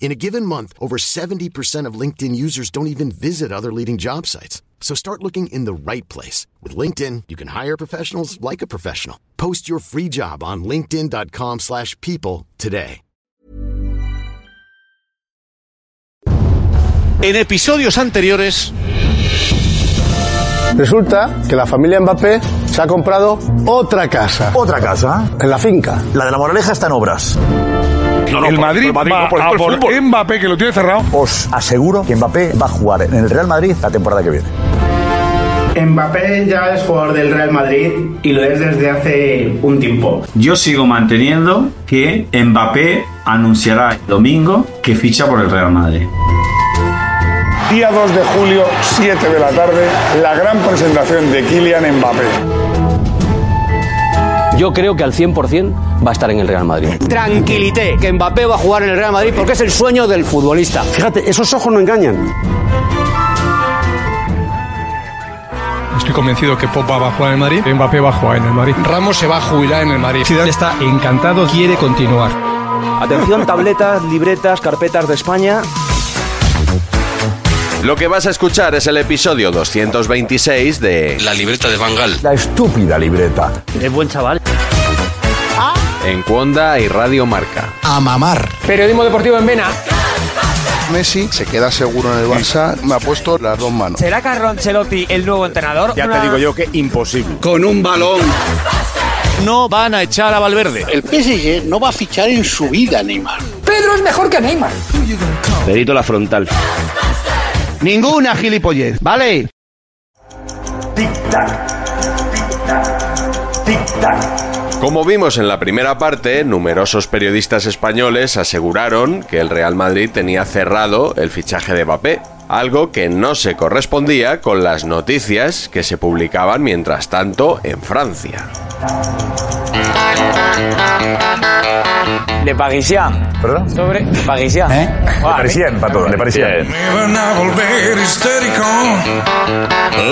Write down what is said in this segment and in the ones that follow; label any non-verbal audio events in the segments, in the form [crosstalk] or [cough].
In a given month, over 70% of LinkedIn users don't even visit other leading job sites. So start looking in the right place. With LinkedIn, you can hire professionals like a professional. Post your free job on linkedin.com/people slash people today. En episodios anteriores, Resulta que la familia Mbappé se ha comprado otra casa Otra casa. en la finca. La de la Moraleja está en obras. El Madrid, va por a el por fútbol. Mbappé, que lo tiene cerrado. Os aseguro que Mbappé va a jugar en el Real Madrid la temporada que viene. Mbappé ya es jugador del Real Madrid y lo es desde hace un tiempo. Yo sigo manteniendo que Mbappé anunciará el domingo que ficha por el Real Madrid. Día 2 de julio, 7 de la tarde, la gran presentación de Kylian Mbappé. Yo creo que al 100% va a estar en el Real Madrid. Tranquilité, que Mbappé va a jugar en el Real Madrid porque es el sueño del futbolista. Fíjate, esos ojos no engañan. Estoy convencido que Pogba va a jugar en el Madrid, Mbappé va a jugar en el Madrid. Ramos se va a jubilar en el Madrid. Zidane está encantado, quiere continuar. Atención, tabletas, libretas, carpetas de España. lo que vas a escuchar es el episodio 226 de La libreta de Bangal La estúpida libreta. Es buen chaval. En Cuonda y Radio Marca. A mamar. Periodismo deportivo en Vena. Messi se queda seguro en el Barça. Me ha puesto las dos manos. ¿Será Carlo Ancelotti el nuevo entrenador? Ya te digo yo que imposible. Con un balón. No van a echar a Valverde. El PSG no va a fichar en su vida, Neymar. Pedro es mejor que Neymar. Perito la frontal. Ninguna gilipollez, ¿vale? Como vimos en la primera parte, numerosos periodistas españoles aseguraron que el Real Madrid tenía cerrado el fichaje de Mbappé, algo que no se correspondía con las noticias que se publicaban mientras tanto en Francia. Le Parisien. ¿Perdón? Sobre Parisien. Le parecían para todo, le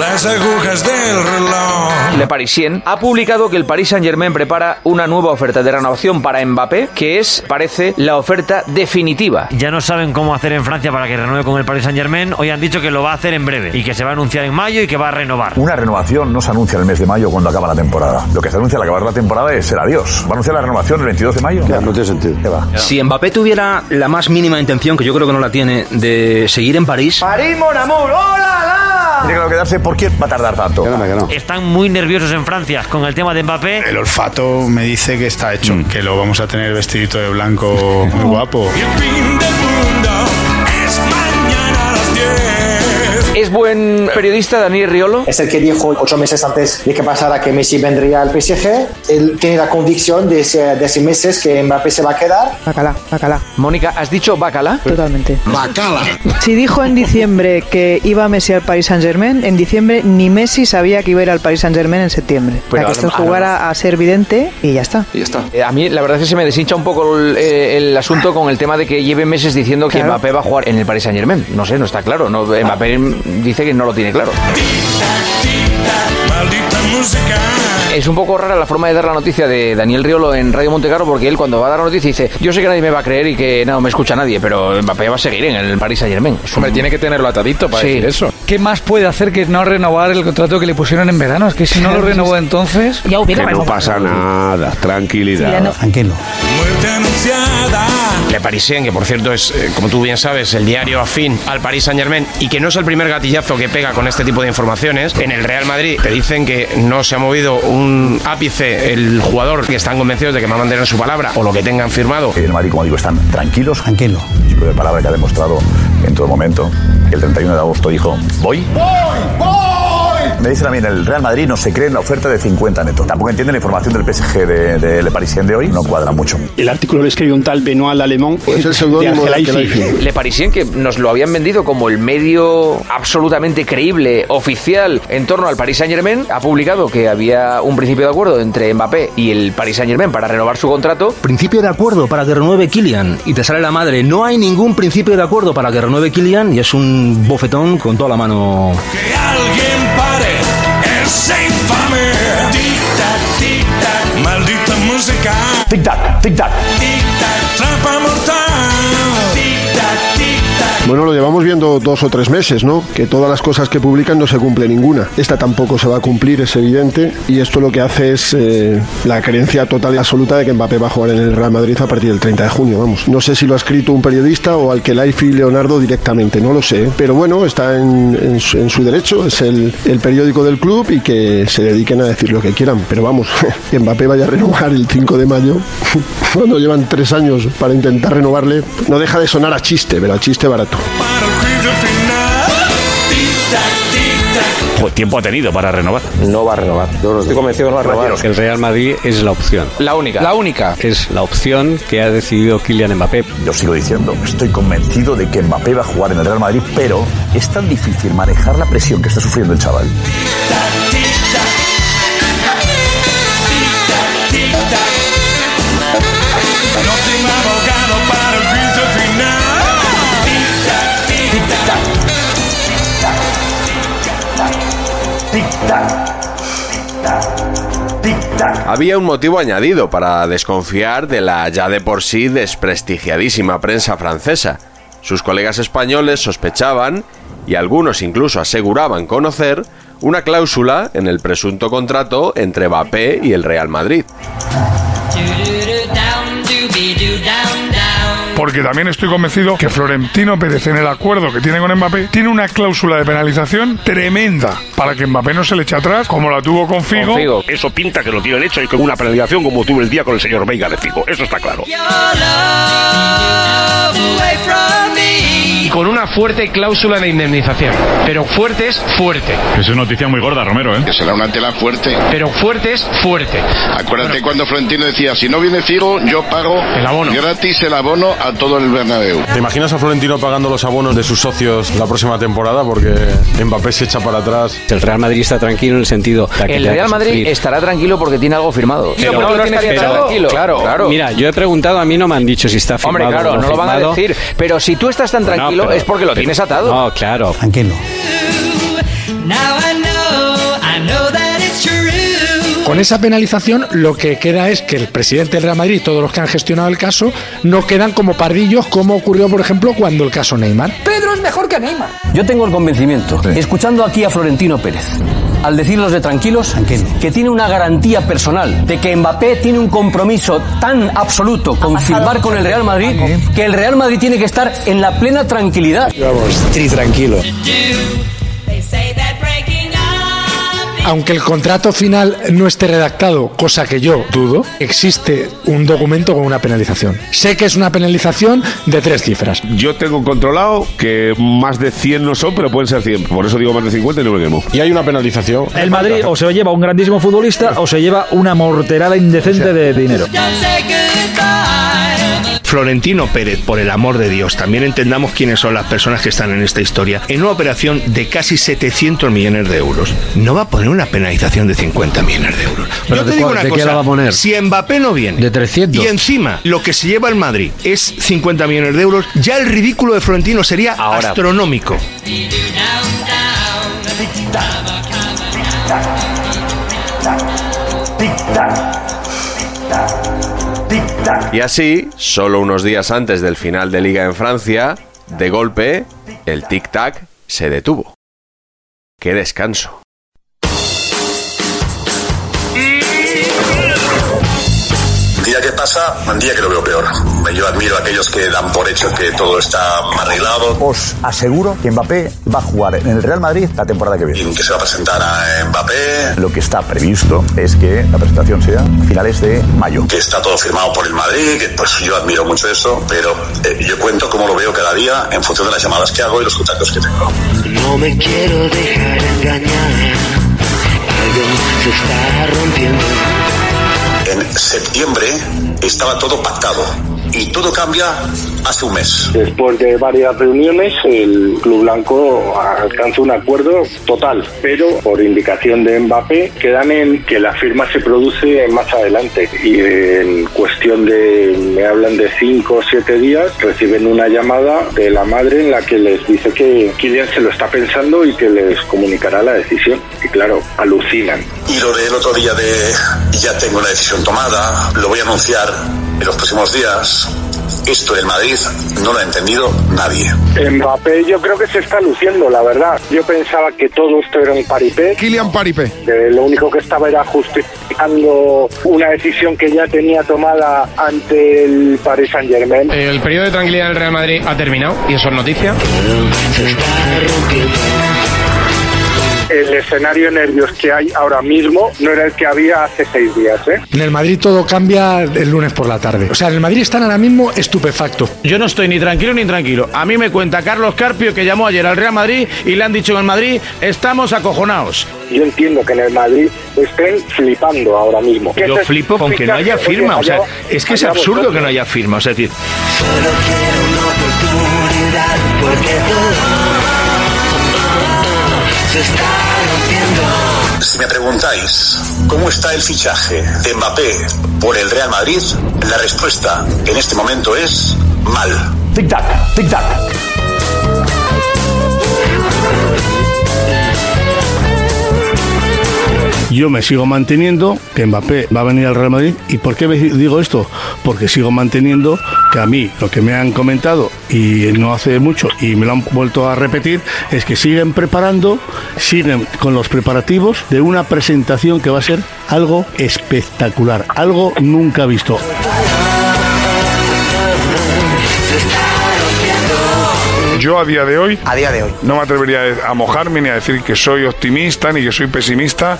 parecían. Le Parisien ha publicado que el Paris Saint-Germain prepara una nueva oferta de renovación para Mbappé, que es, parece, la oferta definitiva. Ya no saben cómo hacer en Francia para que renueve con el Paris Saint Germain. Hoy han dicho que lo va a hacer en breve y que se va a anunciar en mayo y que va a renovar. Una renovación no se anuncia en el mes de mayo cuando acaba la temporada. Lo que se anuncia al acabar la temporada es el adiós. ¿Va a anunciar la renovación el 22 de mayo? No tiene sentido. ¿Qué va? Si Mbappé tuviera la más mínima intención, que yo creo que no la tiene, de seguir en París, ¡París, mon amour! ¡Hola, Tiene que quedarse. ¿Por qué va a tardar tanto? Están muy nerviosos en Francia con el tema de Mbappé. El olfato me dice que está hecho, que lo vamos a tener vestidito de blanco muy [laughs] guapo. ¿Es buen periodista Daniel Riolo? Es el que dijo ocho meses antes de que pasara que Messi vendría al PSG. Él tiene la convicción de ese, de ese meses que Mbappé se va a quedar. Bacala, bacala, Mónica, ¿has dicho Bacala? totalmente. Bacala. Si dijo en diciembre que iba Messi al Paris Saint Germain, en diciembre ni Messi sabía que iba a ir al Paris Saint Germain en septiembre. Pero Para que esto jugara a ser vidente y ya está. Y ya está. Eh, a mí la verdad es que se me deshincha un poco el, eh, el asunto con el tema de que lleve meses diciendo que. Mbappé va a jugar en el Paris Saint Germain. No sé, no está claro. No, Mbappé dice que no lo tiene claro. Es un poco rara la forma de dar la noticia de Daniel Riolo en Radio Montecarlo porque él cuando va a dar la noticia dice yo sé que nadie me va a creer y que no me escucha nadie, pero Mbappé va a seguir en el Paris Saint Germain. Hombre, tiene que tenerlo atadito para decir eso. ¿Qué más puede hacer que no renovar el contrato que le pusieron en verano? Es que si no lo [laughs] renovó entonces... Ya hubiera pasa nada, tranquilidad. Ya no- Tranquilo. Muerte anunciada Le Parisien, que por cierto es, eh, como tú bien sabes, el diario afín al Paris Saint Germain y que no es el primer gatillazo que pega con este tipo de informaciones. En el Real Madrid te dicen que no se ha movido un ápice el jugador que están convencidos de que va a mantener su palabra o lo que tengan firmado. En el Madrid, como digo, están tranquilos. Tranquilo. de palabra que ha demostrado en todo momento. El 31 de agosto dijo, voy. ¡Voy! ¡Voy! Me dicen a mí en el Real Madrid no se cree en la oferta de 50 netos. Tampoco entienden la información del PSG de, de Le Parisien de hoy. No cuadra mucho. El artículo lo escribió un tal Benoit Alemán Es el de seudónimo de. Le Parisien, que nos lo habían vendido como el medio absolutamente creíble, oficial, en torno al Paris Saint Germain, ha publicado que había un principio de acuerdo entre Mbappé y el Paris Saint Germain para renovar su contrato. Principio de acuerdo para que renueve Kylian y te sale la madre. No hay ningún principio de acuerdo para que renueve Kylian y es un bofetón con toda la mano. Que alguien pare ese infame. Tic-tac, tic-tac, maldita música. Tic-tac, tic-tac. Tic-tac, Bueno, lo llevamos viendo dos o tres meses, ¿no? Que todas las cosas que publican no se cumple ninguna. Esta tampoco se va a cumplir, es evidente. Y esto lo que hace es eh, la creencia total y absoluta de que Mbappé va a jugar en el Real Madrid a partir del 30 de junio, vamos. No sé si lo ha escrito un periodista o al que y Leonardo directamente, no lo sé. Pero bueno, está en, en su, en su derecho, es el, el periódico del club y que se dediquen a decir lo que quieran. Pero vamos, [laughs] que Mbappé vaya a renovar el 5 de mayo, [laughs] cuando llevan tres años para intentar renovarle, no deja de sonar a chiste, pero a chiste barato. Para el juicio final. Tic-tac, tic-tac. Pues tiempo ha tenido para renovar. No va a renovar. Yo estoy convencido que no va a renovar. El Real Madrid es la opción. La única. La única. Es la opción que ha decidido Kylian Mbappé. Yo sigo diciendo, estoy convencido de que Mbappé va a jugar en el Real Madrid, pero es tan difícil manejar la presión que está sufriendo el chaval. Había un motivo añadido para desconfiar de la ya de por sí desprestigiadísima prensa francesa. Sus colegas españoles sospechaban, y algunos incluso aseguraban conocer, una cláusula en el presunto contrato entre Mbappé y el Real Madrid. Porque también estoy convencido que Florentino Pérez en el acuerdo que tiene con Mbappé tiene una cláusula de penalización tremenda para que Mbappé no se le eche atrás como la tuvo con Figo. Eso pinta que lo tienen hecho y con una penalización como tuve el día con el señor Veiga de Figo. Eso está claro. Y con una fuerte cláusula de indemnización. Pero fuerte es fuerte. Es una noticia muy gorda, Romero, ¿eh? Que será una tela fuerte. Pero fuerte es fuerte. Acuérdate cuando Florentino decía, si no viene Figo, yo pago El abono. gratis el abono a todo el Bernabéu. ¿Te imaginas a Florentino pagando los abonos de sus socios la próxima temporada? Porque Mbappé se echa para atrás. El Real Madrid está tranquilo en el sentido de El Real Madrid sufrir. estará tranquilo porque tiene algo firmado. Pero- ¿Por qué no estaría pero- tranquilo? claro, claro. Mira, yo he preguntado, a mí no me han dicho si está firmado Hombre, claro, o no lo van a decir. Pero si tú estás tan Bueno, tranquilo pero- es porque lo pero- tienes atado. No, claro. Tranquilo. Now I know, I know that it's true. Con esa penalización lo que queda es que el presidente del Real Madrid y todos los que han gestionado el caso no quedan como pardillos como ocurrió por ejemplo cuando el caso Neymar. Pedro es mejor que Neymar. Yo tengo el convencimiento, escuchando aquí a Florentino Pérez, al decirlos de tranquilos, que tiene una garantía personal de que Mbappé tiene un compromiso tan absoluto con firmar con el Real Madrid que el Real Madrid tiene que estar en la plena tranquilidad. Vamos, tri tranquilo. Aunque el contrato final no esté redactado, cosa que yo dudo, existe un documento con una penalización. Sé que es una penalización de tres cifras. Yo tengo controlado que más de 100 no son, pero pueden ser 100. Por eso digo más de 50 y no me quemo. Y hay una penalización. El Madrid o se lleva un grandísimo futbolista o se lleva una morterada indecente de dinero. Florentino Pérez, por el amor de Dios, también entendamos quiénes son las personas que están en esta historia. En una operación de casi 700 millones de euros, no va a poner una penalización de 50 millones de euros. ¿Pero Yo te digo cuál- una de qué cosa, la va a poner? si Mbappé no viene De 300. y encima lo que se lleva el Madrid es 50 millones de euros, ya el ridículo de Florentino sería Ahora. astronómico. Y así, solo unos días antes del final de liga en Francia, de golpe, el tic-tac se detuvo. ¡Qué descanso! Día que pasa, un día que lo veo peor. Yo admiro a aquellos que dan por hecho que todo está arreglado. Os aseguro que Mbappé va a jugar en el Real Madrid la temporada que viene. Que se va a presentar a Mbappé. Lo que está previsto es que la presentación sea a finales de mayo. Que está todo firmado por el Madrid, que pues yo admiro mucho eso, pero eh, yo cuento cómo lo veo cada día en función de las llamadas que hago y los contactos que tengo. No me quiero dejar engañar. Algo se está rompiendo. En septiembre estaba todo pactado y todo cambia hace un mes. Después de varias reuniones, el Club Blanco alcanza un acuerdo total, pero por indicación de Mbappé quedan en que la firma se produce más adelante y en cuestión de, me hablan de cinco o siete días, reciben una llamada de la madre en la que les dice que Kylian se lo está pensando y que les comunicará la decisión. Y claro, alucinan. Y lo del otro día de ya tengo una decisión tomada, lo voy a anunciar en los próximos días. Esto del Madrid no lo ha entendido nadie. Mbappé yo creo que se está luciendo, la verdad. Yo pensaba que todo esto era un paripé. Kylian Paripé. Que lo único que estaba era justificando una decisión que ya tenía tomada ante el Paris Saint Germain. El periodo de tranquilidad del Real Madrid ha terminado y eso es noticia. El escenario nervios que hay ahora mismo no era el que había hace seis días. ¿eh? En el Madrid todo cambia el lunes por la tarde. O sea, en el Madrid están ahora mismo estupefactos. Yo no estoy ni tranquilo ni tranquilo. A mí me cuenta Carlos Carpio que llamó ayer al Real Madrid y le han dicho en el Madrid, estamos acojonados. Yo entiendo que en el Madrid estén flipando ahora mismo. Yo flipo con que no haya firma. O sea, es que es absurdo que no haya firma. O sea, es decir, Solo quiero una oportunidad porque todo se está rompiendo. Si me preguntáis cómo está el fichaje de Mbappé por el Real Madrid, la respuesta en este momento es mal. Tic-tac, tic-tac. Yo me sigo manteniendo que Mbappé va a venir al Real Madrid. ¿Y por qué digo esto? Porque sigo manteniendo que a mí lo que me han comentado y no hace mucho y me lo han vuelto a repetir es que siguen preparando, siguen con los preparativos de una presentación que va a ser algo espectacular, algo nunca visto. Yo a día de hoy, A día de hoy. no me atrevería a mojarme ni a decir que soy optimista ni que soy pesimista.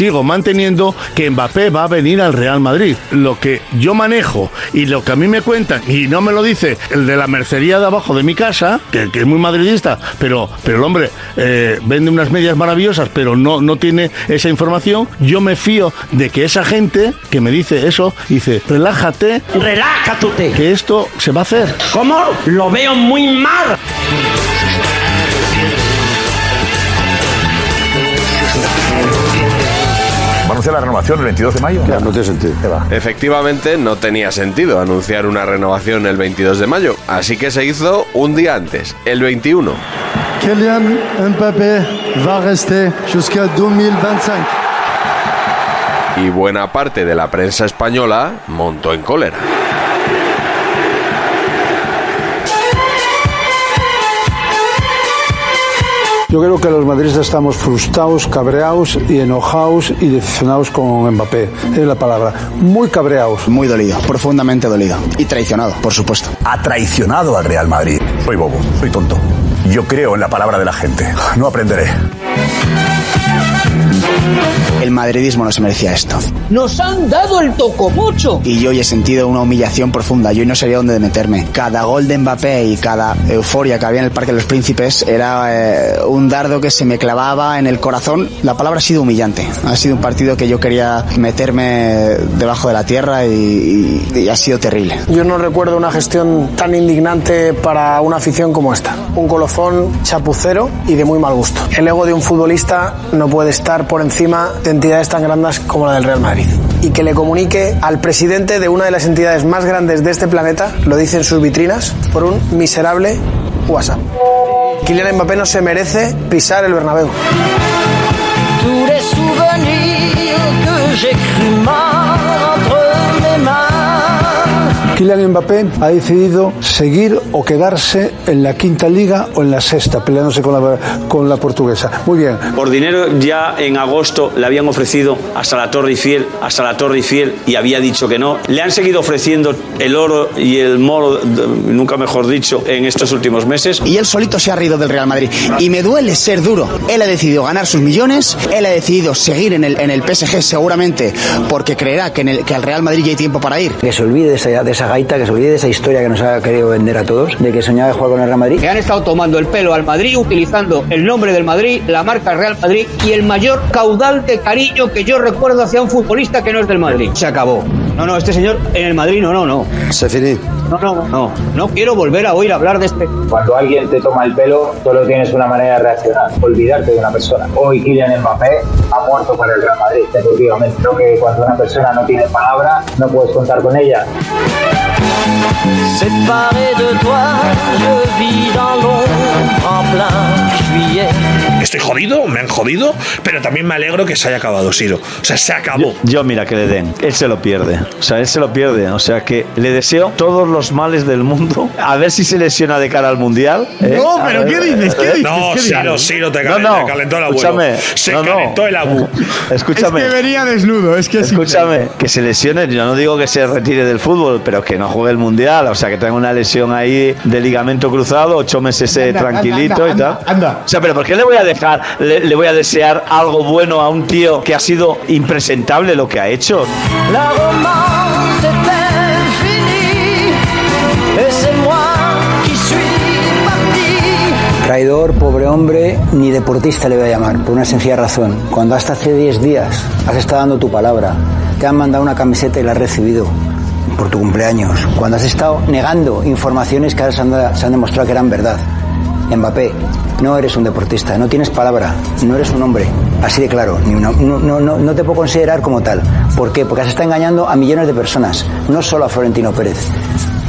Sigo manteniendo que Mbappé va a venir al Real Madrid. Lo que yo manejo y lo que a mí me cuentan, y no me lo dice el de la mercería de abajo de mi casa, que, que es muy madridista, pero, pero el hombre eh, vende unas medias maravillosas, pero no, no tiene esa información, yo me fío de que esa gente que me dice eso, dice, relájate, Relájate. que esto se va a hacer. ¿Cómo? Lo veo muy mal. A anunciar la renovación el 22 de mayo? no tiene sentido. Efectivamente, no tenía sentido anunciar una renovación el 22 de mayo, así que se hizo un día antes, el 21. Kylian Mbappé va rester jusqu'à 2025. Y buena parte de la prensa española montó en cólera. Yo creo que los madridistas estamos frustrados, cabreados y enojados y decepcionados con Mbappé. Es la palabra. Muy cabreados. Muy dolido, profundamente dolido. Y traicionado, por supuesto. Ha traicionado al Real Madrid. Soy bobo, soy tonto. Yo creo en la palabra de la gente. No aprenderé. El madridismo no se merecía esto. Nos han dado el tocomocho. Y yo hoy he sentido una humillación profunda. Yo hoy no sabía dónde meterme. Cada gol de Mbappé y cada euforia que había en el Parque de los Príncipes era eh, un dardo que se me clavaba en el corazón. La palabra ha sido humillante. Ha sido un partido que yo quería meterme debajo de la tierra y, y- y ha sido terrible. Yo no recuerdo una gestión tan indignante para una afición como esta. Un colofón chapucero y de muy mal gusto. El ego de un futbolista no puede estar por encima de entidades tan grandes como la del Real Madrid. Y que le comunique al presidente de una de las entidades más grandes de este planeta, lo dicen sus vitrinas, por un miserable WhatsApp. Kylian Mbappé no se merece pisar el Bernabéu. Kylian Mbappé ha decidido seguir o quedarse en la quinta liga o en la sexta, peleándose con la, con la portuguesa. Muy bien. Por dinero ya en agosto le habían ofrecido hasta la Torre Eiffel, hasta la Torre Eiffel y había dicho que no. Le han seguido ofreciendo el oro y el moro, nunca mejor dicho, en estos últimos meses. Y él solito se ha reído del Real Madrid. Y me duele ser duro. Él ha decidido ganar sus millones, él ha decidido seguir en el, en el PSG seguramente porque creerá que, en el, que al Real Madrid ya hay tiempo para ir. Que se olvide de esa, de esa gaita, que se olvide de esa historia que nos ha querido vender a todos, de que soñaba de jugar con el Real Madrid. Que han estado tomando el pelo al Madrid, utilizando el nombre del Madrid, la marca Real Madrid y el mayor caudal de cariño que yo recuerdo hacia un futbolista que no es del Madrid. Se acabó. No, no, este señor en el Madrid, no, no, no. Se finí. No, no, no. No quiero volver a oír hablar de este. Cuando alguien te toma el pelo, solo tienes una manera de reaccionar, olvidarte de una persona. Hoy Kylian Mbappé ha muerto para el Real Madrid, deportivamente. Creo que cuando una persona no tiene palabra, no puedes contar con ella. Séparé de toi, je vis dans l'ombre en plein juillet. Estoy jodido, me han jodido, pero también me alegro que se haya acabado, Siro. O sea, se acabó. Yo, mira, que le den. Él se lo pierde. O sea, él se lo pierde. O sea, que le deseo todos los males del mundo. A ver si se lesiona de cara al mundial. ¿eh? No, pero ver, ¿qué dices? ¿Qué eh, dices? No, ¿Qué Siro, dices? Siro, te cal- te calentó el abuelo. Escúchame. Se no, no. calentó el abu. [laughs] Escúchame. Es que venía desnudo. Es que Escúchame, que se lesione. Yo no digo que se retire del fútbol, pero que no juegue el mundial. O sea, que tenga una lesión ahí de ligamento cruzado, ocho meses eh, Anda, tranquilito anda, y tal. anda, anda. O sea, pero ¿por qué le voy a dejar, le, le voy a desear algo bueno a un tío que ha sido impresentable lo que ha hecho? La romance. Traidor, pobre hombre, ni deportista le voy a llamar, por una sencilla razón. Cuando hasta hace 10 días has estado dando tu palabra, te han mandado una camiseta y la has recibido por tu cumpleaños, cuando has estado negando informaciones que ahora se han, se han demostrado que eran verdad. Mbappé, no eres un deportista, no tienes palabra, no eres un hombre, así de claro, no, no, no, no te puedo considerar como tal. ¿Por qué? Porque has estado engañando a millones de personas, no solo a Florentino Pérez.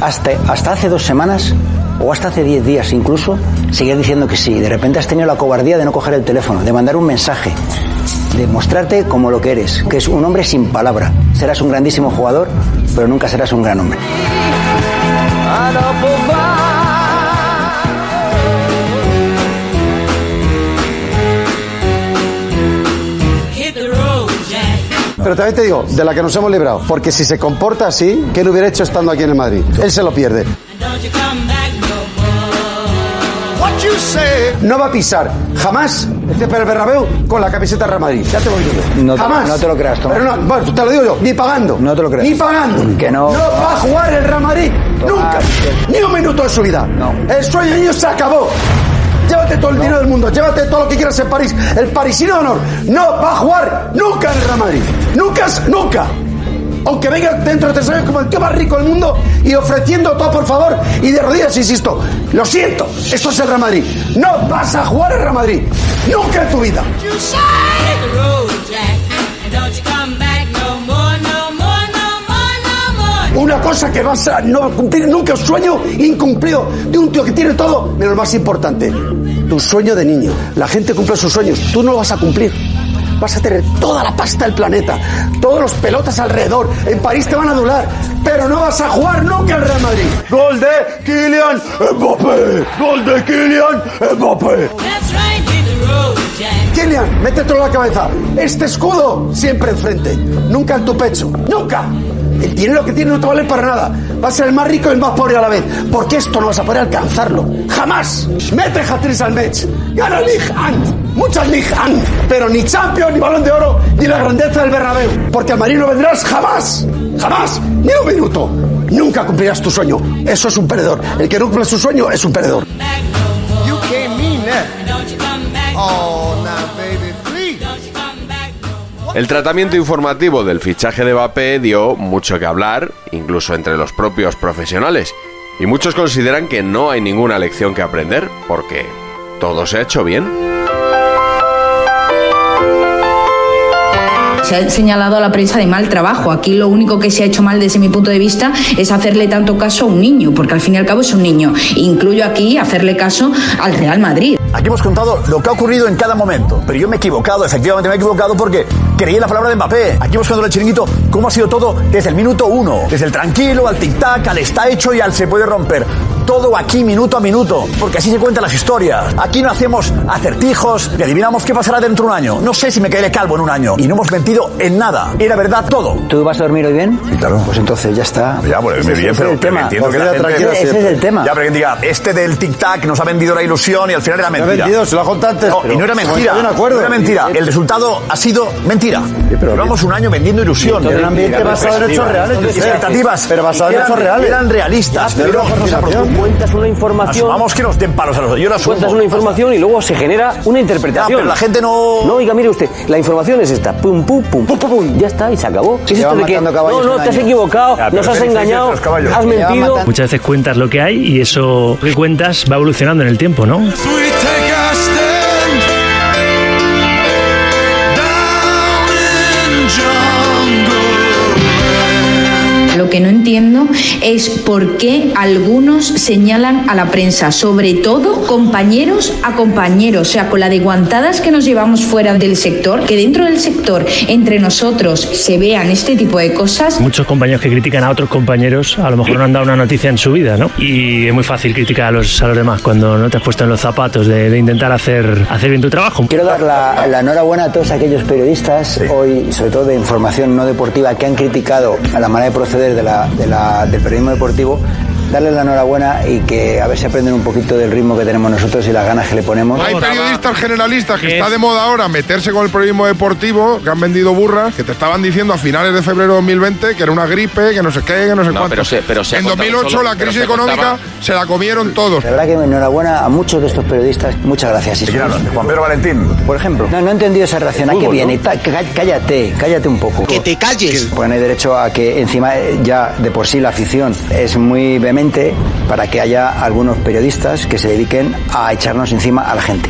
Hasta, hasta hace dos semanas o hasta hace 10 días incluso, seguías diciendo que sí. De repente has tenido la cobardía de no coger el teléfono, de mandar un mensaje, de mostrarte como lo que eres, que es un hombre sin palabra. Serás un grandísimo jugador, pero nunca serás un gran hombre. Pero también te digo, de la que nos hemos librado. Porque si se comporta así, ¿qué le hubiera hecho estando aquí en el Madrid? Él se lo pierde. No more. What you say? No va a pisar jamás el césped del Bernabéu con la camiseta Real Madrid. Ya te lo digo yo. No te- jamás. no te lo creas, Tomás. Pero no, bueno, te lo digo yo, ni pagando. No te lo creas. Ni pagando. Que no. No va a jugar el Real Madrid. Nunca. Ni un minuto de su vida. El sueño de niño se acabó. Llévate todo el dinero del mundo, llévate todo lo que quieras en París. El parisino de honor no va a jugar nunca en el Real Madrid. Nunca, nunca. Aunque venga dentro de tres años como el tío más rico del mundo y ofreciendo todo por favor y de rodillas, insisto. Lo siento, esto es el Real Madrid. No vas a jugar el Real Madrid. Nunca en tu vida. Una cosa que vas a no cumplir nunca, un sueño incumplido de un tío que tiene todo, menos lo más importante, tu sueño de niño. La gente cumple sus sueños, tú no lo vas a cumplir. Vas a tener toda la pasta del planeta, todos los pelotas alrededor. En París te van a adular, pero no vas a jugar nunca al Real Madrid. Gol de Kylian Mbappé. Gol de Kylian Mbappé. Jack. Kylian, métetelo en la cabeza. Este escudo siempre enfrente, nunca en tu pecho, nunca. El dinero que tiene no te vale para nada. Vas a ser el más rico y el más pobre a la vez. Porque esto no vas a poder alcanzarlo. ¡Jamás! Mete hat al match. Gana Ligue 1. Muchas Ligue 1. Pero ni Champions, ni Balón de Oro, ni la grandeza del Bernabéu. Porque al Madrid no vendrás jamás. Jamás. Ni un minuto. Nunca cumplirás tu sueño. Eso es un perdedor. El que no cumple su sueño es un perdedor. You back Oh. El tratamiento informativo del fichaje de Mbappé dio mucho que hablar, incluso entre los propios profesionales. Y muchos consideran que no hay ninguna lección que aprender, porque todo se ha hecho bien. Se ha señalado a la prensa de mal trabajo. Aquí lo único que se ha hecho mal desde mi punto de vista es hacerle tanto caso a un niño, porque al fin y al cabo es un niño. Incluyo aquí hacerle caso al Real Madrid. Aquí hemos contado lo que ha ocurrido en cada momento. Pero yo me he equivocado, efectivamente me he equivocado porque creí en la palabra de Mbappé. Aquí hemos contado el chiringuito cómo ha sido todo desde el minuto uno. Desde el tranquilo, al tic-tac, al está hecho y al se puede romper. Todo aquí minuto a minuto, porque así se cuentan las historias. Aquí no hacemos acertijos y adivinamos qué pasará dentro de un año. No sé si me caeré calvo en un año. Y no hemos mentido en nada. Era verdad todo. ¿Tú vas a dormir hoy bien? claro. Pues entonces ya está. Ya, pues me bien, pero, es el pero tema. entiendo que la gente... Ese es el tema. Ya, pero que diga, este del tic-tac nos ha vendido la ilusión y al final era ha mentira. vendido, se lo ha contado antes, No, pero- y no era mentira. de acuerdo. No era mentira. El resultado ha sido mentira. Llevamos un año vendiendo ilusión. Era un ambiente basado en hechos reales, expectativas. Pero basado en hechos reales. Eran realistas. Pero Pero no se. Cuentas una información. Vamos que nos den palos a los Yo la asumo. Cuentas una información y luego se genera una interpretación. Ya, pero la gente no. No, oiga, mire usted, la información es esta. Pum, pum, pum, pum, pum, pum. Ya está, y se acabó. ¿Qué es esto de que, no, no, te has equivocado, Ya, nos has engañado, has mentido. Muchas veces cuentas lo que hay y eso que cuentas va evolucionando en el tiempo, ¿no? Que no entiendo es por qué algunos señalan a la prensa, sobre todo compañeros a compañeros, o sea, con la de guantadas que nos llevamos fuera del sector, que dentro del sector, entre nosotros, se vean este tipo de cosas. Muchos compañeros que critican a otros compañeros a lo mejor no han dado una noticia en su vida, ¿no? Y es muy fácil criticar a los, a los demás cuando no te has puesto en los zapatos de, de intentar hacer, hacer bien tu trabajo. Quiero dar la, la enhorabuena a todos aquellos periodistas, hoy, sobre todo de información no deportiva, que han criticado a la manera de proceder de la, de la- del periodismo deportivo. Darles la enhorabuena y que a ver si aprenden un poquito del ritmo que tenemos nosotros y las ganas que le ponemos. Hay periodistas generalistas que está de moda ahora meterse con el periodismo deportivo, que han vendido burras, que te estaban diciendo a finales de febrero de 2020 que era una gripe, que no sé qué, que no sé No, cuánto. pero se- pero se ha en contado 2008 solo- la crisis se económica contaba- se la comieron todos. La verdad que enhorabuena a muchos de estos periodistas. Muchas gracias. ¿De Juan Pedro Valentín? Por ejemplo. No, no he entendido esa reacción. ¿A qué viene? Cállate, cállate un poco. Que te calles. No hay derecho a que encima ya de por sí la afición es muy vehemente para que haya algunos periodistas que se dediquen a echarnos encima a la gente.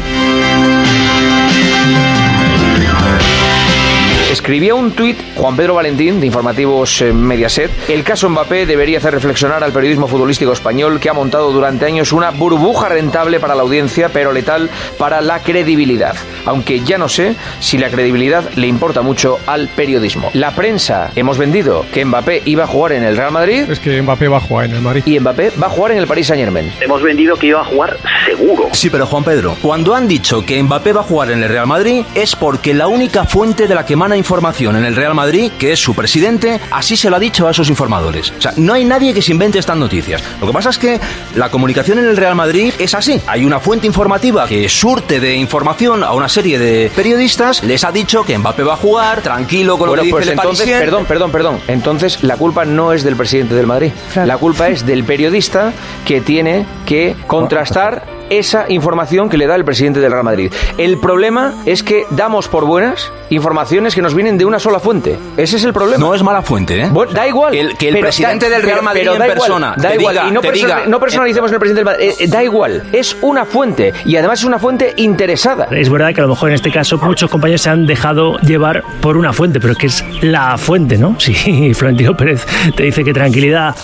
Escribía un tuit Juan Pedro Valentín, de Informativos eh, Mediaset. El caso Mbappé debería hacer reflexionar al periodismo futbolístico español que ha montado durante años una burbuja rentable para la audiencia, pero letal para la credibilidad. Aunque ya no sé si la credibilidad le importa mucho al periodismo. La prensa hemos vendido que Mbappé iba a jugar en el Real Madrid. Es que Mbappé va a jugar en el Madrid. Y Mbappé va a jugar en el Paris Saint Germain. Hemos vendido que iba a jugar seguro. Sí, pero Juan Pedro, cuando han dicho que Mbappé va a jugar en el Real Madrid es porque la única fuente de la que emana información en el Real Madrid, que es su presidente, así se lo ha dicho a esos informadores. O sea, no hay nadie que se invente estas noticias. Lo que pasa es que la comunicación en el Real Madrid es así. Hay una fuente informativa que surte de información a una serie de periodistas, les ha dicho que Mbappé va a jugar, tranquilo con Bueno, lo que pues dice el entonces, Parisien. perdón, perdón, perdón. Entonces la culpa no es del presidente del Madrid. La culpa es del periodista que tiene que contrastar [laughs] esa información que le da el presidente del Real Madrid. El problema es que damos por buenas informaciones que nos vienen de una sola fuente. Ese es el problema. No es mala fuente, ¿eh? Bueno, da igual. El- que el Pero presidente da- del Real pero- Madrid pero en da igual, persona Da te igual. diga- y no, te persona- diga- no personalicemos en el presidente del Madrid. Eh, eh, da igual. Es una fuente. Y además es una fuente interesada. Es verdad que a lo mejor en este caso muchos compañeros se han dejado llevar por una fuente, pero es que es la fuente, ¿no? [laughs] Si Florentino Pérez te dice que tranquilidad,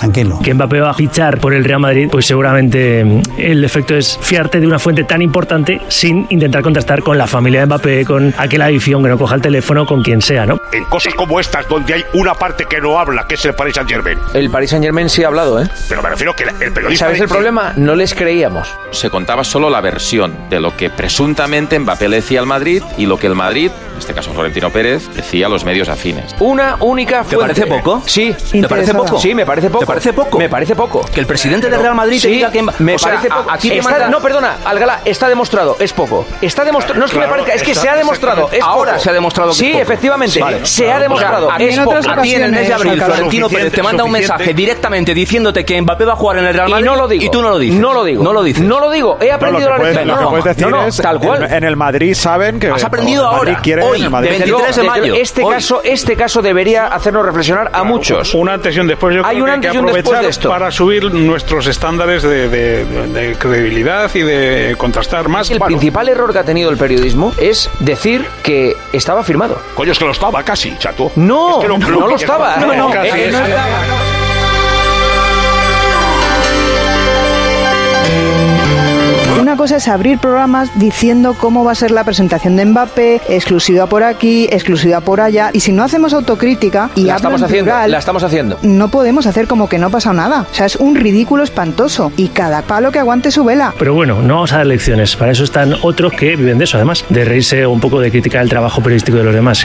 que Mbappé va a fichar por el Real Madrid, pues seguramente mm, el efecto es fiarte de una fuente tan importante sin intentar contrastar con la familia de Mbappé, con aquella afición que no coja el teléfono, con quien sea, ¿no? En cosas como estas, donde hay una parte que no habla, que es el Paris Saint Germain. El Paris Saint Germain sí ha hablado, ¿eh? Pero me refiero que el periodista. ¿Sabes el problema? No les creíamos. Se contaba solo la versión de lo que presuntamente Mbappé le decía al Madrid y lo que el Madrid, en este caso Florentino Pérez, decía a los medios afines. Una única ¿Te fuente. parece poco? Sí. ¿Te parece poco? Sí, me parece poco. ¿Te parece poco? Me parece poco. Que el presidente del Real Madrid te Sí, diga que Mba- me o sea, parece poco. aquí te Está- manda- No, perdona, Algala, está demostrado, es poco. Está demostrado, no es que me Claro, parezca, es que está- se ha demostrado, es Ahora poco. se ha demostrado que Sí, es poco. efectivamente, Vale. se ha demostrado, O sea, es poco. A ti en el mes de abril, Florentino Pérez te manda un mensaje directamente diciéndote que Mbappé va a jugar en el Real Y Madrid no lo digo. y tú no lo dices. No lo digo. No lo dices. No lo digo. He aprendido No, lo la lección. No, puedes decir no, no, es, tal cual. En, el Madrid saben que Has aprendido ahora, hoy, el Madrid. de Desde luego, 23 de mayo. Este caso, este caso debería hacernos reflexionar a muchos. Un antes y un después. Yo Hay creo que hay que y aprovechar para subir nuestros estándares de, de- y de contrastar más. El Bueno, principal error que ha tenido el periodismo es decir que estaba firmado. Coño, es que lo estaba casi, chato. No, Es que no, lo estaba. No, no, Eh, eh, no Una cosa es abrir programas diciendo cómo va a ser la presentación de Mbappé, exclusiva por aquí, exclusiva por allá, y si no hacemos autocrítica y La estamos en haciendo, plural, la estamos haciendo. no podemos hacer como que no ha pasado nada. O sea, es un ridículo espantoso. Y cada palo que aguante su vela. Pero bueno, no vamos a dar lecciones. Para eso están otros que viven de eso, además, de reírse un poco de criticar el trabajo periodístico de los demás.